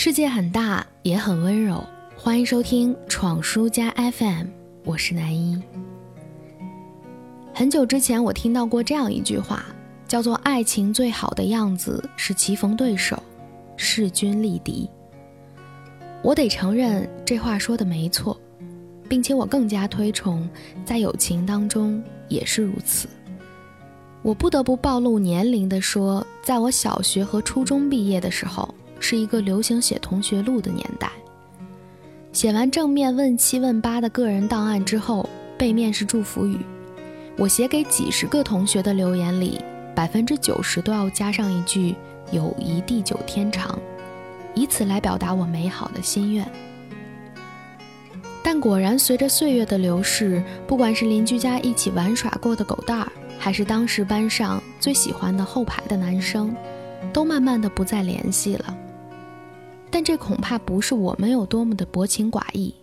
世界很大，也很温柔。欢迎收听闯书家 FM，我是南一。很久之前，我听到过这样一句话，叫做“爱情最好的样子是棋逢对手，势均力敌”。我得承认，这话说的没错，并且我更加推崇，在友情当中也是如此。我不得不暴露年龄的说，在我小学和初中毕业的时候。是一个流行写同学录的年代。写完正面问七问八的个人档案之后，背面是祝福语。我写给几十个同学的留言里，百分之九十都要加上一句“友谊地久天长”，以此来表达我美好的心愿。但果然，随着岁月的流逝，不管是邻居家一起玩耍过的狗蛋儿，还是当时班上最喜欢的后排的男生，都慢慢的不再联系了。但这恐怕不是我们有多么的薄情寡义，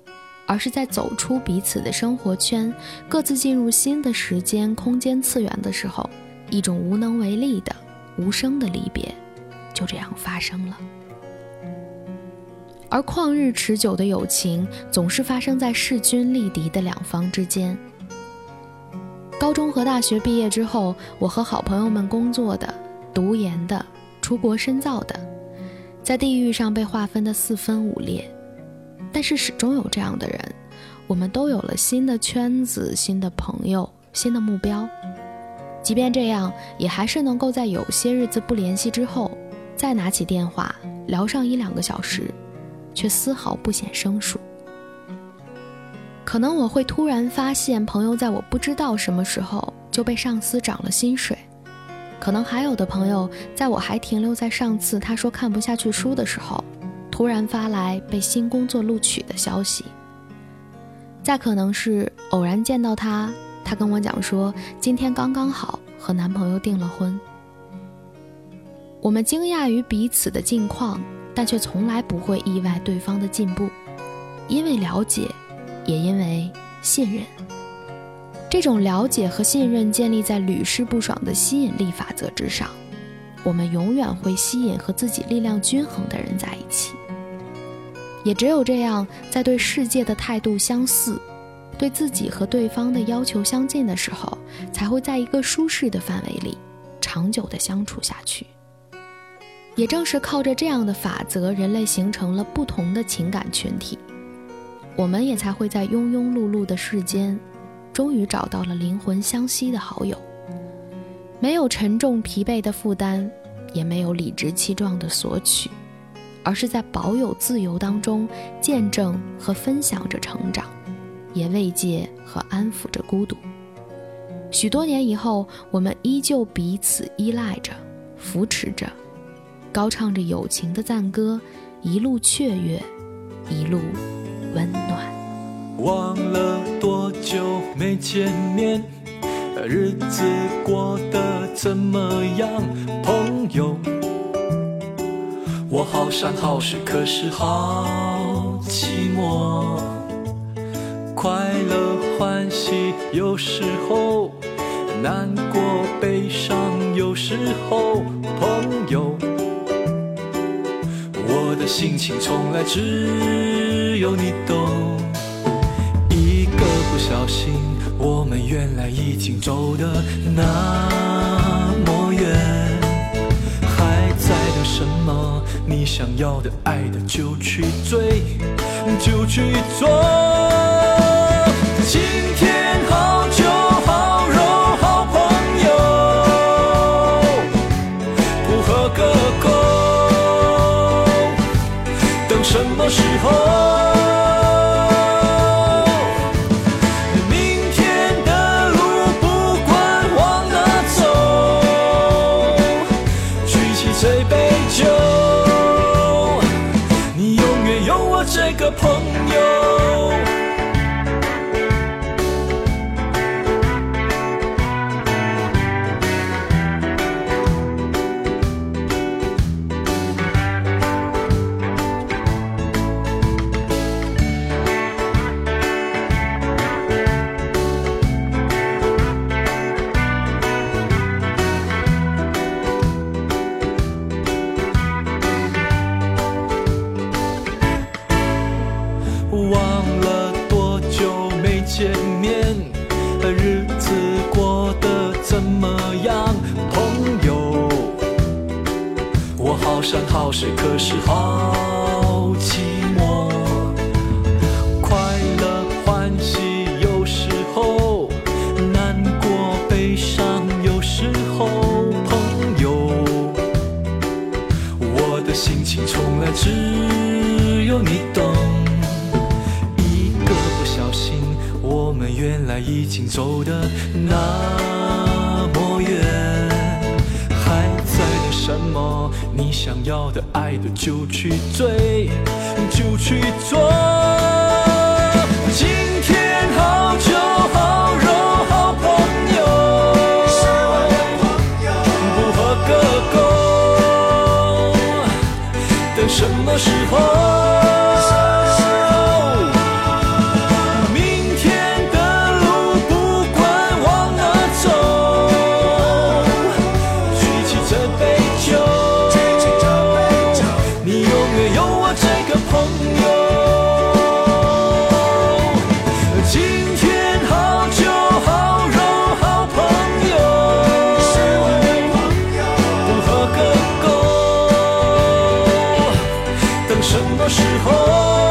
而是在走出彼此的生活圈，各自进入新的时间空间次元的时候，一种无能为力的无声的离别，就这样发生了。而旷日持久的友情，总是发生在势均力敌的两方之间。高中和大学毕业之后，我和好朋友们工作的、读研的、出国深造的。在地域上被划分的四分五裂，但是始终有这样的人，我们都有了新的圈子、新的朋友、新的目标。即便这样，也还是能够在有些日子不联系之后，再拿起电话聊上一两个小时，却丝毫不显生疏。可能我会突然发现，朋友在我不知道什么时候就被上司涨了薪水。可能还有的朋友，在我还停留在上次他说看不下去书的时候，突然发来被新工作录取的消息。再可能是偶然见到他，他跟我讲说今天刚刚好和男朋友订了婚。我们惊讶于彼此的近况，但却从来不会意外对方的进步，因为了解，也因为信任。这种了解和信任建立在屡试不爽的吸引力法则之上，我们永远会吸引和自己力量均衡的人在一起。也只有这样，在对世界的态度相似，对自己和对方的要求相近的时候，才会在一个舒适的范围里长久的相处下去。也正是靠着这样的法则，人类形成了不同的情感群体，我们也才会在庸庸碌碌的世间。终于找到了灵魂相吸的好友，没有沉重疲惫的负担，也没有理直气壮的索取，而是在保有自由当中见证和分享着成长，也慰藉和安抚着孤独。许多年以后，我们依旧彼此依赖着，扶持着，高唱着友情的赞歌，一路雀跃，一路温暖。忘了多久没见面，日子过得怎么样，朋友？我好山好水，可是好寂寞。快乐欢喜有时候，难过悲伤有时候，朋友。我的心情从来只有你懂。不小心，我们原来已经走的那么远，还在等什么？你想要的、爱的，就去追，就去做。我这个朋友。日子过得怎么样，朋友？我好山好水，可是好寂寞。快乐欢喜有时候，难过悲伤有时候，朋友。我的心情从来只有你懂。原来已经走的那么远。还在等什么？你想要的、爱的就去追，就去做。今天好酒好肉好朋友，不喝个够。等什么时候？有时候。